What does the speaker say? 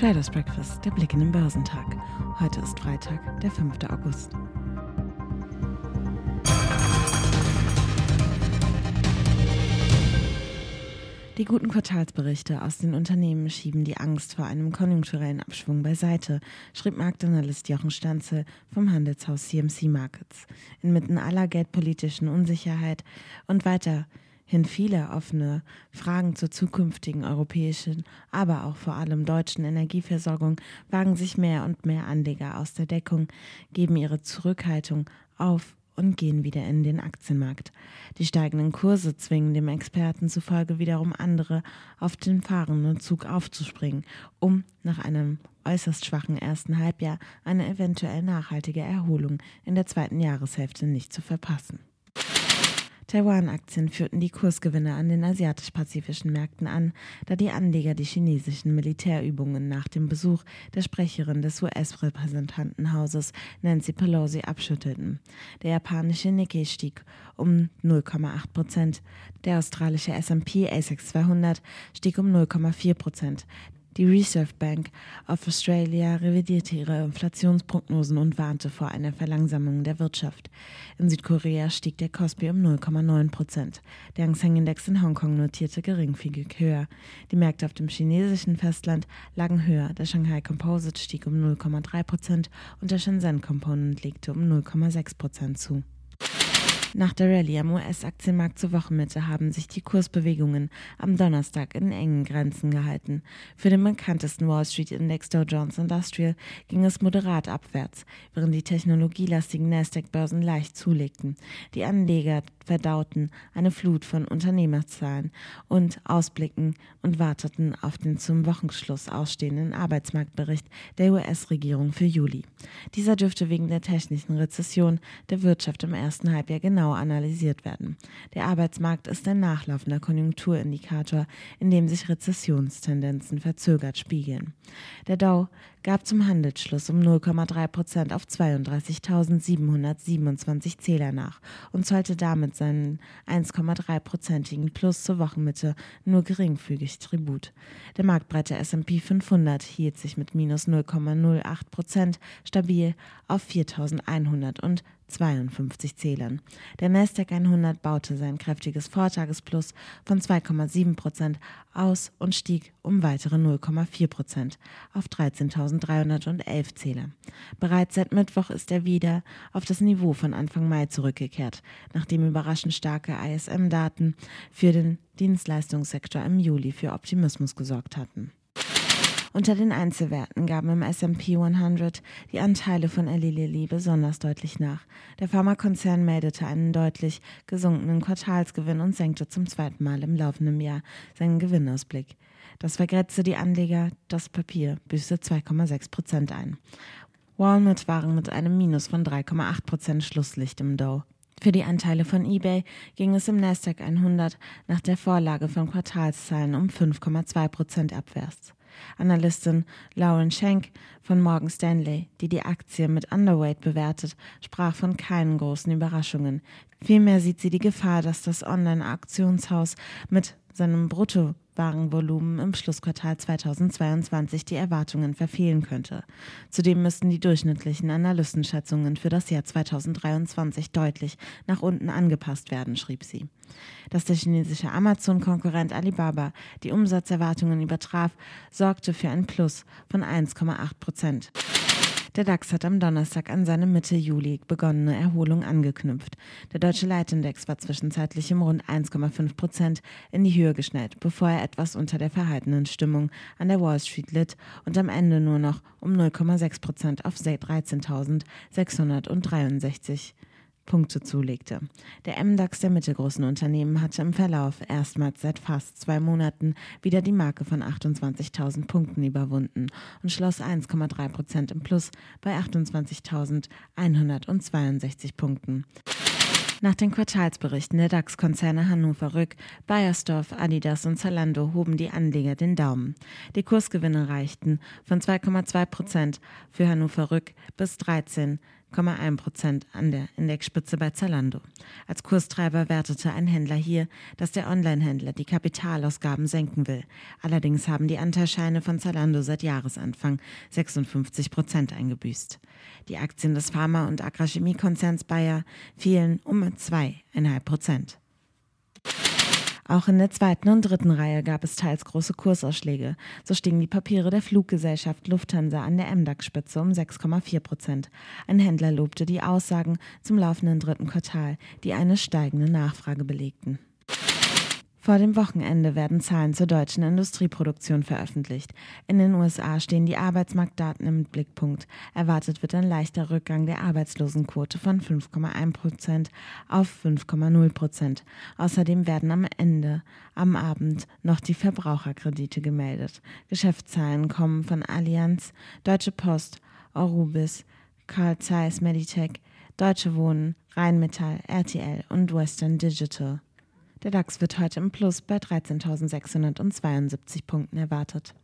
Traders Breakfast, der Blick in den Börsentag. Heute ist Freitag, der 5. August. Die guten Quartalsberichte aus den Unternehmen schieben die Angst vor einem konjunkturellen Abschwung beiseite, schrieb Marktanalyst Jochen Stanzel vom Handelshaus CMC Markets. Inmitten aller geldpolitischen Unsicherheit und weiter hin viele offene Fragen zur zukünftigen europäischen, aber auch vor allem deutschen Energieversorgung wagen sich mehr und mehr Anleger aus der Deckung, geben ihre Zurückhaltung auf und gehen wieder in den Aktienmarkt. Die steigenden Kurse zwingen dem Experten zufolge wiederum andere, auf den fahrenden Zug aufzuspringen, um nach einem äußerst schwachen ersten Halbjahr eine eventuell nachhaltige Erholung in der zweiten Jahreshälfte nicht zu verpassen. Taiwan-Aktien führten die Kursgewinne an den asiatisch-pazifischen Märkten an, da die Anleger die chinesischen Militärübungen nach dem Besuch der Sprecherin des US-Repräsentantenhauses Nancy Pelosi abschüttelten. Der japanische Nikkei stieg um 0,8 Prozent, der australische S&P ASX 200 stieg um 0,4 Prozent. Die Reserve Bank of Australia revidierte ihre Inflationsprognosen und warnte vor einer Verlangsamung der Wirtschaft. In Südkorea stieg der Kospi um 0,9 Prozent. Der Hang Seng Index in Hongkong notierte geringfügig höher. Die Märkte auf dem chinesischen Festland lagen höher. Der Shanghai Composite stieg um 0,3 Prozent und der Shenzhen Component legte um 0,6 Prozent zu. Nach der Rallye am US-Aktienmarkt zur Wochenmitte haben sich die Kursbewegungen am Donnerstag in engen Grenzen gehalten. Für den bekanntesten Wall Street Index Dow Jones Industrial ging es moderat abwärts, während die technologielastigen Nasdaq-Börsen leicht zulegten. Die Anleger verdauten eine Flut von Unternehmerzahlen und Ausblicken und warteten auf den zum Wochenschluss ausstehenden Arbeitsmarktbericht der US-Regierung für Juli. Dieser dürfte wegen der technischen Rezession der Wirtschaft im ersten Halbjahr genau analysiert werden. Der Arbeitsmarkt ist ein nachlaufender Konjunkturindikator, in dem sich Rezessionstendenzen verzögert spiegeln. Der Dow gab zum Handelsschluss um 0,3 Prozent auf 32.727 Zähler nach und zollte damit seinen 1,3-prozentigen Plus zur Wochenmitte nur geringfügig Tribut. Der marktbreite S&P 500 hielt sich mit minus 0,08 Prozent stabil auf 4.100 52 Zählern. Der Nasdaq 100 baute sein kräftiges Vortagesplus von 2,7 Prozent aus und stieg um weitere 0,4 Prozent auf 13.311 Zähler. Bereits seit Mittwoch ist er wieder auf das Niveau von Anfang Mai zurückgekehrt, nachdem überraschend starke ISM-Daten für den Dienstleistungssektor im Juli für Optimismus gesorgt hatten. Unter den Einzelwerten gaben im S&P 100 die Anteile von Eli Lilly besonders deutlich nach. Der Pharmakonzern meldete einen deutlich gesunkenen Quartalsgewinn und senkte zum zweiten Mal im laufenden Jahr seinen Gewinnausblick. Das vergrätzte die Anleger, das Papier büßte 2,6 Prozent ein. Walmart waren mit einem Minus von 3,8 Prozent Schlusslicht im Dow. Für die Anteile von eBay ging es im Nasdaq 100 nach der Vorlage von Quartalszahlen um 5,2 Prozent abwärts. Analystin Lauren Schenk von Morgan Stanley, die die Aktie mit Underweight bewertet, sprach von keinen großen Überraschungen. Vielmehr sieht sie die Gefahr, dass das Online-Auktionshaus mit seinem Bruttowarenvolumen im Schlussquartal 2022 die Erwartungen verfehlen könnte. Zudem müssten die durchschnittlichen Analystenschätzungen für das Jahr 2023 deutlich nach unten angepasst werden, schrieb sie. Dass der chinesische Amazon-Konkurrent Alibaba die Umsatzerwartungen übertraf, sorgte für ein Plus von 1,8 Prozent. Der DAX hat am Donnerstag an seine Mitte Juli begonnene Erholung angeknüpft. Der deutsche Leitindex war zwischenzeitlich um rund 1,5 Prozent in die Höhe geschnellt, bevor er etwas unter der verhaltenen Stimmung an der Wall Street litt und am Ende nur noch um 0,6 Prozent auf 13.663 Punkte zulegte. Der MDAX der mittelgroßen Unternehmen hatte im Verlauf erstmals seit fast zwei Monaten wieder die Marke von 28.000 Punkten überwunden und schloss 1,3 Prozent im Plus bei 28.162 Punkten. Nach den Quartalsberichten der DAX-Konzerne Hannover Rück, Bayersdorf, Adidas und Zalando hoben die Anleger den Daumen. Die Kursgewinne reichten von 2,2 Prozent für Hannover Rück bis 13 0,1 Prozent an der Indexspitze bei Zalando. Als Kurstreiber wertete ein Händler hier, dass der Onlinehändler die Kapitalausgaben senken will. Allerdings haben die Anteilscheine von Zalando seit Jahresanfang 56 Prozent eingebüßt. Die Aktien des Pharma- und Agrarchemiekonzerns Bayer fielen um 2,5 Prozent. Auch in der zweiten und dritten Reihe gab es teils große Kursausschläge. So stiegen die Papiere der Fluggesellschaft Lufthansa an der MDAX-Spitze um 6,4 Prozent. Ein Händler lobte die Aussagen zum laufenden dritten Quartal, die eine steigende Nachfrage belegten. Vor dem Wochenende werden Zahlen zur deutschen Industrieproduktion veröffentlicht. In den USA stehen die Arbeitsmarktdaten im Blickpunkt. Erwartet wird ein leichter Rückgang der Arbeitslosenquote von 5,1 Prozent auf 5,0 Prozent. Außerdem werden am Ende am Abend noch die Verbraucherkredite gemeldet. Geschäftszahlen kommen von Allianz, Deutsche Post, Orubis, Carl Zeiss Meditech, Deutsche Wohnen, Rheinmetall, RTL und Western Digital. Der DAX wird heute im Plus bei 13.672 Punkten erwartet.